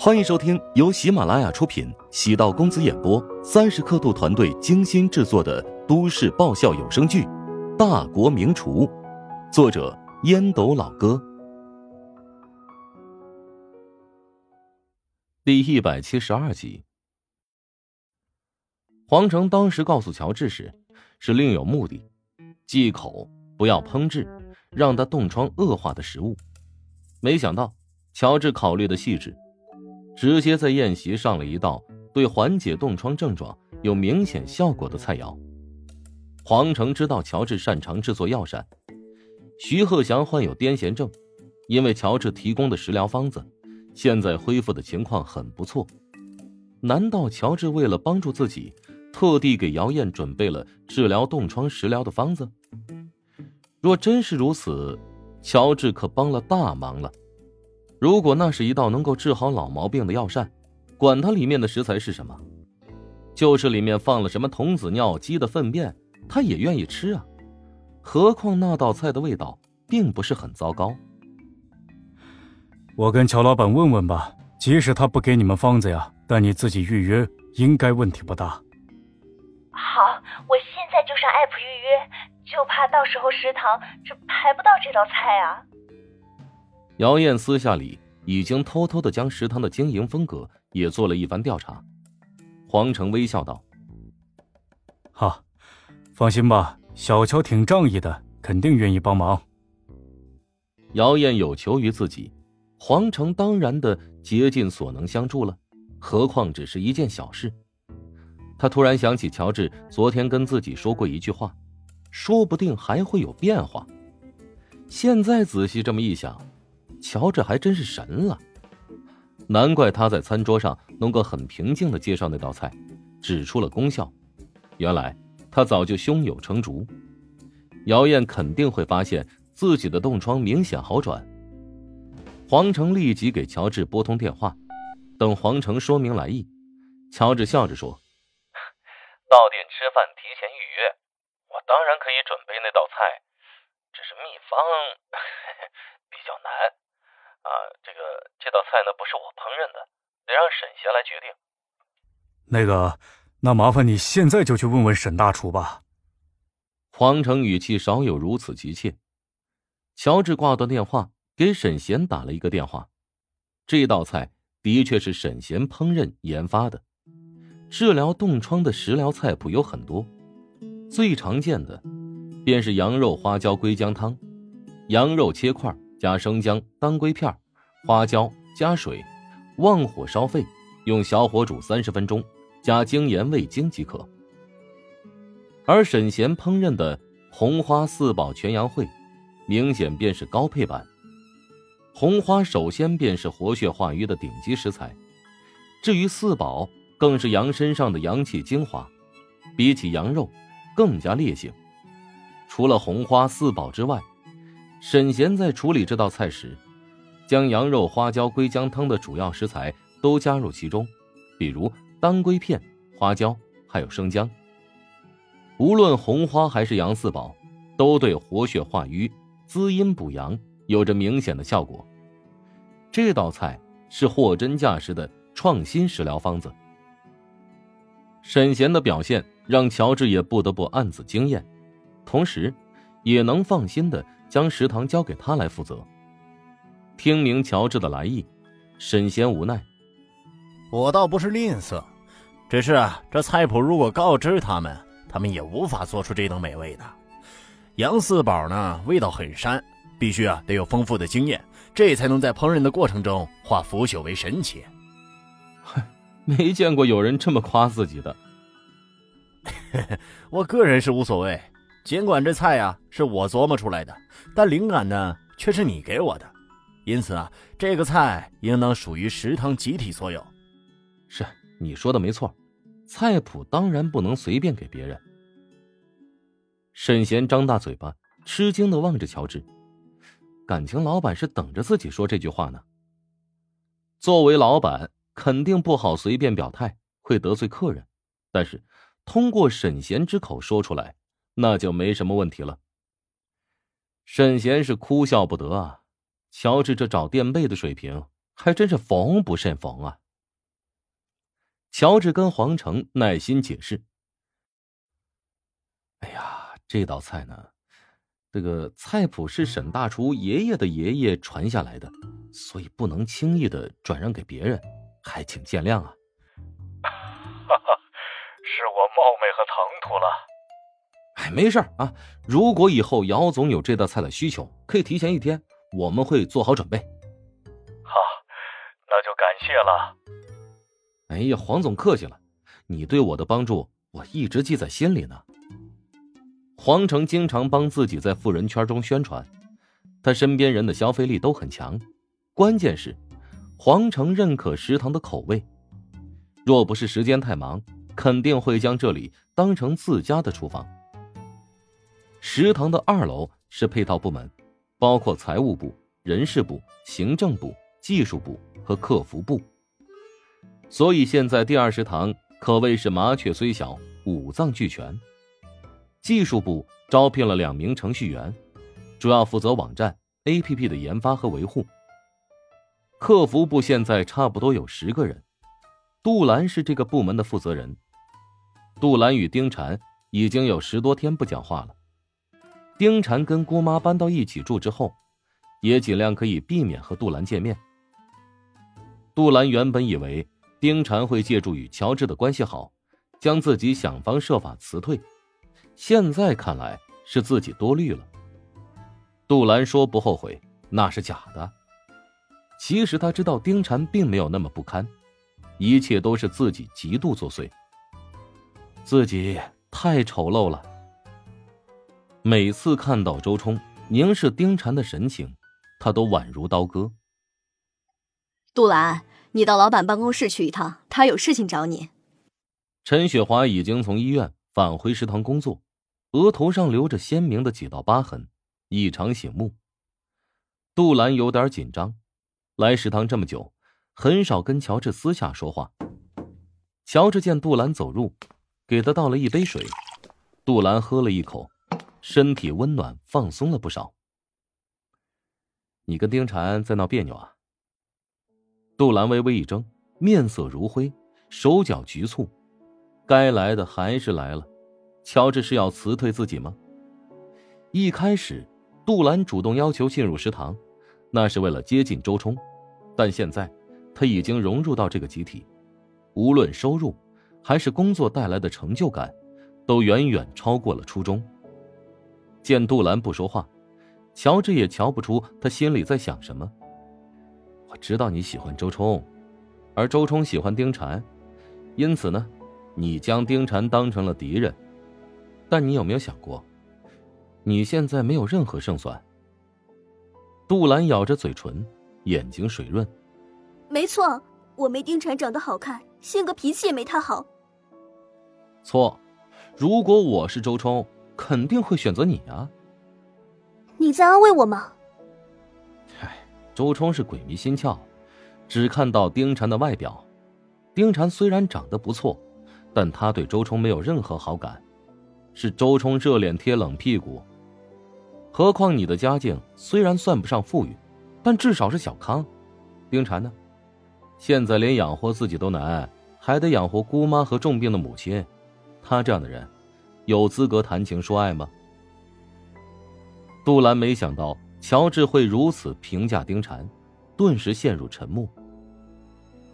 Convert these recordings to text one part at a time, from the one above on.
欢迎收听由喜马拉雅出品、喜道公子演播、三十刻度团队精心制作的都市爆笑有声剧《大国名厨》，作者烟斗老哥，第一百七十二集。黄成当时告诉乔治时，是另有目的，忌口，不要烹制让他冻疮恶化的食物。没想到乔治考虑的细致。直接在宴席上了一道对缓解冻疮症状有明显效果的菜肴。黄成知道乔治擅长制作药膳，徐鹤祥患有癫痫症，因为乔治提供的食疗方子，现在恢复的情况很不错。难道乔治为了帮助自己，特地给姚燕准备了治疗冻疮食疗的方子？若真是如此，乔治可帮了大忙了。如果那是一道能够治好老毛病的药膳，管它里面的食材是什么，就是里面放了什么童子尿、鸡的粪便，他也愿意吃啊。何况那道菜的味道并不是很糟糕。我跟乔老板问问吧，即使他不给你们方子呀，但你自己预约应该问题不大。好，我现在就上 app 预约，就怕到时候食堂这排不到这道菜啊。姚燕私下里已经偷偷的将食堂的经营风格也做了一番调查。黄成微笑道：“好，放心吧，小乔挺仗义的，肯定愿意帮忙。”姚燕有求于自己，黄成当然的竭尽所能相助了。何况只是一件小事。他突然想起乔治昨天跟自己说过一句话，说不定还会有变化。现在仔细这么一想。乔治还真是神了，难怪他在餐桌上能够很平静的介绍那道菜，指出了功效。原来他早就胸有成竹。姚燕肯定会发现自己的冻疮明显好转。黄成立即给乔治拨通电话，等黄成说明来意，乔治笑着说：“到店吃饭提前预约，我当然可以准备那道菜，只是秘方比较难。”啊，这个这道菜呢不是我烹饪的，得让沈贤来决定。那个，那麻烦你现在就去问问沈大厨吧。黄成语气少有如此急切。乔治挂断电话，给沈贤打了一个电话。这道菜的确是沈贤烹饪研发的。治疗冻疮的食疗菜谱有很多，最常见的便是羊肉花椒龟姜汤。羊肉切块。加生姜、当归片、花椒，加水，旺火烧沸，用小火煮三十分钟，加精盐味精即可。而沈贤烹饪的红花四宝全羊烩，明显便是高配版。红花首先便是活血化瘀的顶级食材，至于四宝，更是羊身上的阳气精华，比起羊肉更加烈性。除了红花四宝之外，沈贤在处理这道菜时，将羊肉、花椒、龟姜汤的主要食材都加入其中，比如当归片、花椒，还有生姜。无论红花还是羊四宝，都对活血化瘀、滋阴补阳有着明显的效果。这道菜是货真价实的创新食疗方子。沈贤的表现让乔治也不得不暗自惊艳，同时，也能放心的。将食堂交给他来负责。听明乔治的来意，沈贤无奈：“我倒不是吝啬，只是啊这菜谱如果告知他们，他们也无法做出这等美味的。杨四宝呢，味道很膻，必须啊得有丰富的经验，这才能在烹饪的过程中化腐朽为神奇。哼，没见过有人这么夸自己的。我个人是无所谓。”尽管这菜呀是我琢磨出来的，但灵感呢却是你给我的，因此啊，这个菜应当属于食堂集体所有。是你说的没错，菜谱当然不能随便给别人。沈贤张大嘴巴，吃惊的望着乔治，感情老板是等着自己说这句话呢。作为老板，肯定不好随便表态，会得罪客人，但是通过沈贤之口说出来。那就没什么问题了。沈贤是哭笑不得啊！乔治这找垫背的水平还真是防不胜防啊。乔治跟黄成耐心解释：“哎呀，这道菜呢，这个菜谱是沈大厨爷爷的爷爷传下来的，所以不能轻易的转让给别人，还请见谅啊。”哈哈，是我冒昧和唐突了。哎，没事啊，如果以后姚总有这道菜的需求，可以提前一天，我们会做好准备。好，那就感谢了。哎呀，黄总客气了，你对我的帮助我一直记在心里呢。黄成经常帮自己在富人圈中宣传，他身边人的消费力都很强，关键是黄成认可食堂的口味。若不是时间太忙，肯定会将这里当成自家的厨房。食堂的二楼是配套部门，包括财务部、人事部、行政部、技术部和客服部。所以现在第二食堂可谓是麻雀虽小，五脏俱全。技术部招聘了两名程序员，主要负责网站、APP 的研发和维护。客服部现在差不多有十个人。杜兰是这个部门的负责人。杜兰与丁禅已经有十多天不讲话了。丁禅跟姑妈搬到一起住之后，也尽量可以避免和杜兰见面。杜兰原本以为丁禅会借助与乔治的关系好，将自己想方设法辞退，现在看来是自己多虑了。杜兰说不后悔，那是假的。其实他知道丁禅并没有那么不堪。一切都是自己极度作祟，自己太丑陋了。每次看到周冲凝视丁婵的神情，他都宛如刀割。杜兰，你到老板办公室去一趟，他有事情找你。陈雪华已经从医院返回食堂工作，额头上留着鲜明的几道疤痕，异常醒目。杜兰有点紧张，来食堂这么久。很少跟乔治私下说话。乔治见杜兰走入，给他倒了一杯水。杜兰喝了一口，身体温暖，放松了不少。你跟丁婵在闹别扭啊？杜兰微微一怔，面色如灰，手脚局促。该来的还是来了。乔治是要辞退自己吗？一开始，杜兰主动要求进入食堂，那是为了接近周冲，但现在。他已经融入到这个集体，无论收入还是工作带来的成就感，都远远超过了初中。见杜兰不说话，乔治也瞧不出他心里在想什么。我知道你喜欢周冲，而周冲喜欢丁婵，因此呢，你将丁婵当成了敌人。但你有没有想过，你现在没有任何胜算？杜兰咬着嘴唇，眼睛水润。没错，我没丁婵长得好看，性格脾气也没他好。错，如果我是周冲，肯定会选择你啊。你在安慰我吗？唉，周冲是鬼迷心窍，只看到丁婵的外表。丁婵虽然长得不错，但他对周冲没有任何好感，是周冲热脸贴冷屁股。何况你的家境虽然算不上富裕，但至少是小康。丁婵呢？现在连养活自己都难，还得养活姑妈和重病的母亲，他这样的人，有资格谈情说爱吗？杜兰没想到乔治会如此评价丁禅，顿时陷入沉默。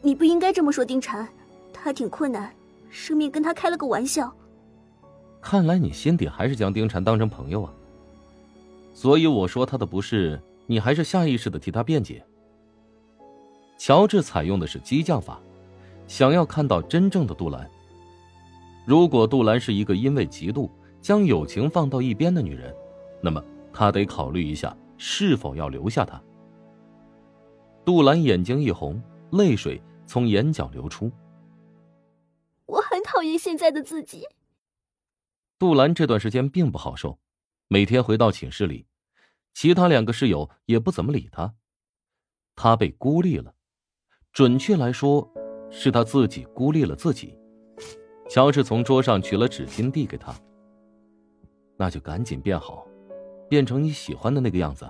你不应该这么说丁禅，他挺困难，生命跟他开了个玩笑。看来你心底还是将丁禅当成朋友啊。所以我说他的不是，你还是下意识的替他辩解。乔治采用的是激将法，想要看到真正的杜兰。如果杜兰是一个因为嫉妒将友情放到一边的女人，那么她得考虑一下是否要留下她。杜兰眼睛一红，泪水从眼角流出。我很讨厌现在的自己。杜兰这段时间并不好受，每天回到寝室里，其他两个室友也不怎么理他，他被孤立了。准确来说，是他自己孤立了自己。乔治从桌上取了纸巾递给他。那就赶紧变好，变成你喜欢的那个样子。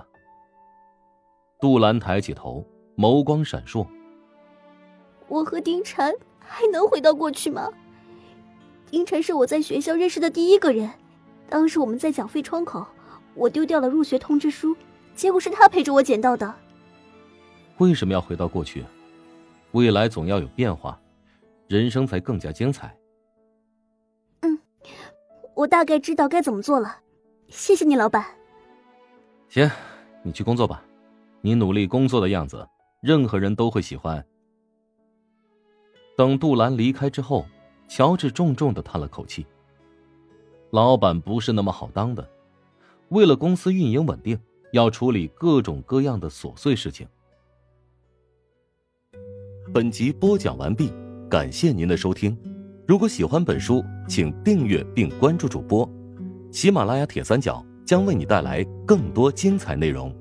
杜兰抬起头，眸光闪烁。我和丁婵还能回到过去吗？丁婵是我在学校认识的第一个人，当时我们在缴费窗口，我丢掉了入学通知书，结果是他陪着我捡到的。为什么要回到过去？未来总要有变化，人生才更加精彩。我大概知道该怎么做了，谢谢你，老板。行，你去工作吧，你努力工作的样子，任何人都会喜欢。等杜兰离开之后，乔治重重的叹了口气。老板不是那么好当的，为了公司运营稳定，要处理各种各样的琐碎事情。本集播讲完毕，感谢您的收听。如果喜欢本书，请订阅并关注主播。喜马拉雅铁三角将为你带来更多精彩内容。